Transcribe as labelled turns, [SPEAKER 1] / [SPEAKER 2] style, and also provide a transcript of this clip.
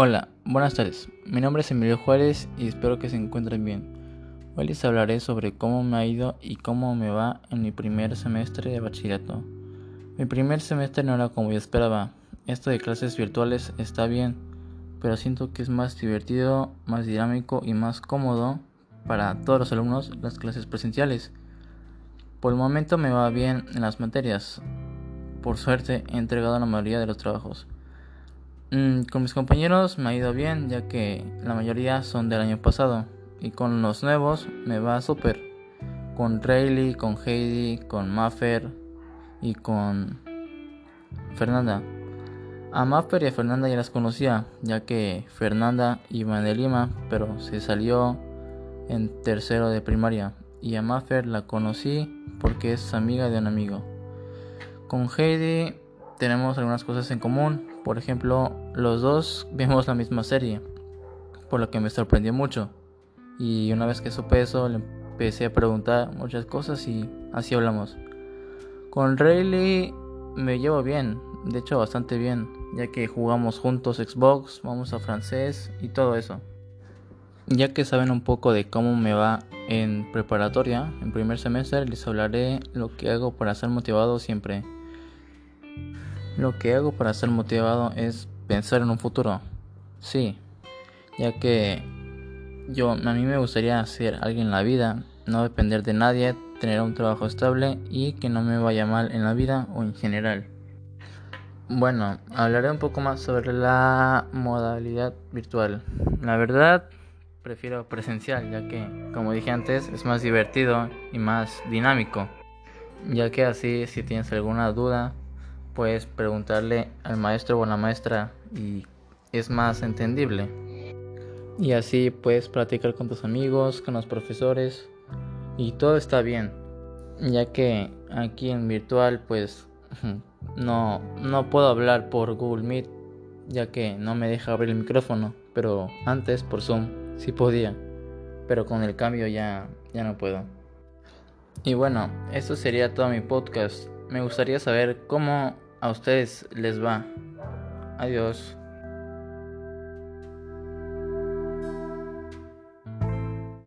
[SPEAKER 1] Hola, buenas tardes. Mi nombre es Emilio Juárez y espero que se encuentren bien. Hoy les hablaré sobre cómo me ha ido y cómo me va en mi primer semestre de bachillerato. Mi primer semestre no era como yo esperaba. Esto de clases virtuales está bien, pero siento que es más divertido, más dinámico y más cómodo para todos los alumnos las clases presenciales. Por el momento me va bien en las materias. Por suerte he entregado la mayoría de los trabajos. Mm, con mis compañeros me ha ido bien ya que la mayoría son del año pasado y con los nuevos me va súper. Con Rayleigh, con Heidi, con Maffer y con Fernanda. A Maffer y a Fernanda ya las conocía ya que Fernanda iba de Lima pero se salió en tercero de primaria y a Maffer la conocí porque es amiga de un amigo. Con Heidi tenemos algunas cosas en común por ejemplo, los dos vimos la misma serie, por lo que me sorprendió mucho. Y una vez que supe eso, le empecé a preguntar muchas cosas y así hablamos. Con Rayleigh me llevo bien, de hecho bastante bien, ya que jugamos juntos Xbox, vamos a francés y todo eso. Ya que saben un poco de cómo me va en preparatoria, en primer semestre, les hablaré lo que hago para ser motivado siempre. Lo que hago para ser motivado es pensar en un futuro. Sí, ya que yo a mí me gustaría ser alguien en la vida, no depender de nadie, tener un trabajo estable y que no me vaya mal en la vida o en general. Bueno, hablaré un poco más sobre la modalidad virtual. La verdad, prefiero presencial, ya que, como dije antes, es más divertido y más dinámico. Ya que así, si tienes alguna duda, puedes preguntarle al maestro o a la maestra y es más entendible. Y así puedes platicar con tus amigos, con los profesores y todo está bien. Ya que aquí en virtual pues no, no puedo hablar por Google Meet ya que no me deja abrir el micrófono, pero antes por Zoom sí podía, pero con el cambio ya, ya no puedo. Y bueno, esto sería todo mi podcast. Me gustaría saber cómo a ustedes les va. Adiós.